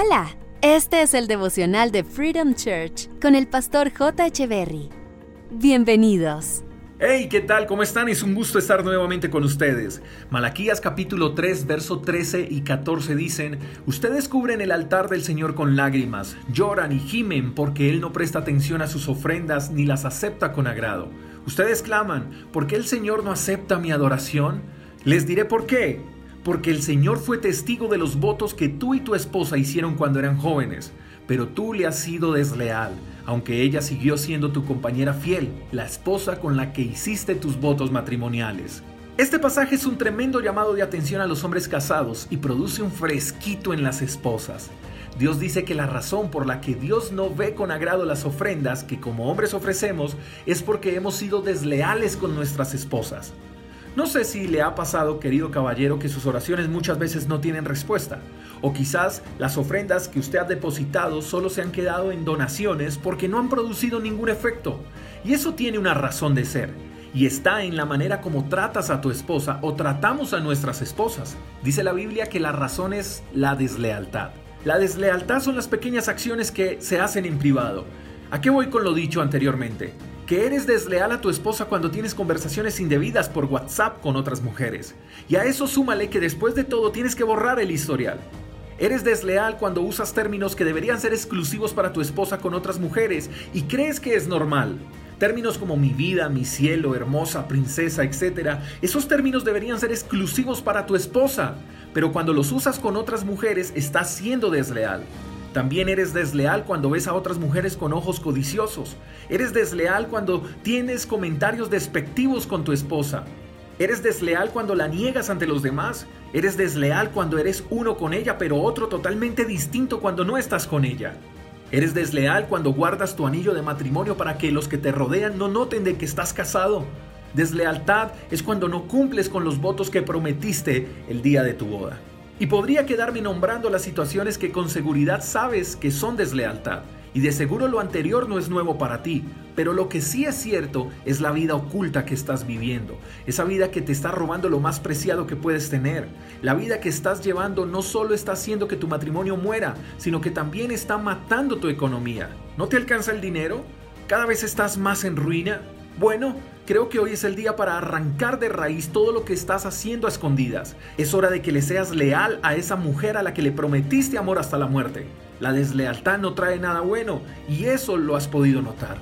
Hola, este es el devocional de Freedom Church con el pastor J. Berry. Bienvenidos. Hey, ¿qué tal? ¿Cómo están? Es un gusto estar nuevamente con ustedes. Malaquías capítulo 3, verso 13 y 14 dicen, Ustedes cubren el altar del Señor con lágrimas, lloran y gimen porque Él no presta atención a sus ofrendas ni las acepta con agrado. Ustedes claman, ¿por qué el Señor no acepta mi adoración? Les diré por qué porque el Señor fue testigo de los votos que tú y tu esposa hicieron cuando eran jóvenes, pero tú le has sido desleal, aunque ella siguió siendo tu compañera fiel, la esposa con la que hiciste tus votos matrimoniales. Este pasaje es un tremendo llamado de atención a los hombres casados y produce un fresquito en las esposas. Dios dice que la razón por la que Dios no ve con agrado las ofrendas que como hombres ofrecemos es porque hemos sido desleales con nuestras esposas. No sé si le ha pasado, querido caballero, que sus oraciones muchas veces no tienen respuesta. O quizás las ofrendas que usted ha depositado solo se han quedado en donaciones porque no han producido ningún efecto. Y eso tiene una razón de ser. Y está en la manera como tratas a tu esposa o tratamos a nuestras esposas. Dice la Biblia que la razón es la deslealtad. La deslealtad son las pequeñas acciones que se hacen en privado. ¿A qué voy con lo dicho anteriormente? Que eres desleal a tu esposa cuando tienes conversaciones indebidas por WhatsApp con otras mujeres. Y a eso súmale que después de todo tienes que borrar el historial. Eres desleal cuando usas términos que deberían ser exclusivos para tu esposa con otras mujeres y crees que es normal. Términos como mi vida, mi cielo, hermosa, princesa, etc. Esos términos deberían ser exclusivos para tu esposa, pero cuando los usas con otras mujeres estás siendo desleal. También eres desleal cuando ves a otras mujeres con ojos codiciosos. Eres desleal cuando tienes comentarios despectivos con tu esposa. Eres desleal cuando la niegas ante los demás. Eres desleal cuando eres uno con ella, pero otro totalmente distinto cuando no estás con ella. Eres desleal cuando guardas tu anillo de matrimonio para que los que te rodean no noten de que estás casado. Deslealtad es cuando no cumples con los votos que prometiste el día de tu boda. Y podría quedarme nombrando las situaciones que con seguridad sabes que son deslealtad. Y de seguro lo anterior no es nuevo para ti, pero lo que sí es cierto es la vida oculta que estás viviendo, esa vida que te está robando lo más preciado que puedes tener. La vida que estás llevando no solo está haciendo que tu matrimonio muera, sino que también está matando tu economía. ¿No te alcanza el dinero? ¿Cada vez estás más en ruina? Bueno, creo que hoy es el día para arrancar de raíz todo lo que estás haciendo a escondidas. Es hora de que le seas leal a esa mujer a la que le prometiste amor hasta la muerte. La deslealtad no trae nada bueno y eso lo has podido notar.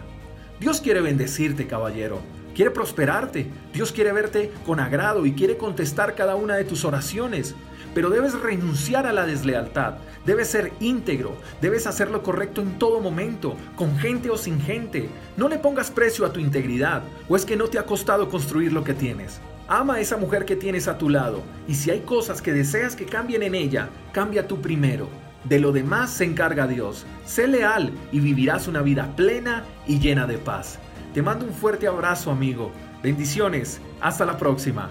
Dios quiere bendecirte, caballero quiere prosperarte, Dios quiere verte con agrado y quiere contestar cada una de tus oraciones. Pero debes renunciar a la deslealtad, debes ser íntegro, debes hacer lo correcto en todo momento, con gente o sin gente. No le pongas precio a tu integridad, o es que no te ha costado construir lo que tienes. Ama a esa mujer que tienes a tu lado, y si hay cosas que deseas que cambien en ella, cambia tú primero. De lo demás se encarga Dios. Sé leal y vivirás una vida plena y llena de paz. Te mando un fuerte abrazo, amigo. Bendiciones. Hasta la próxima.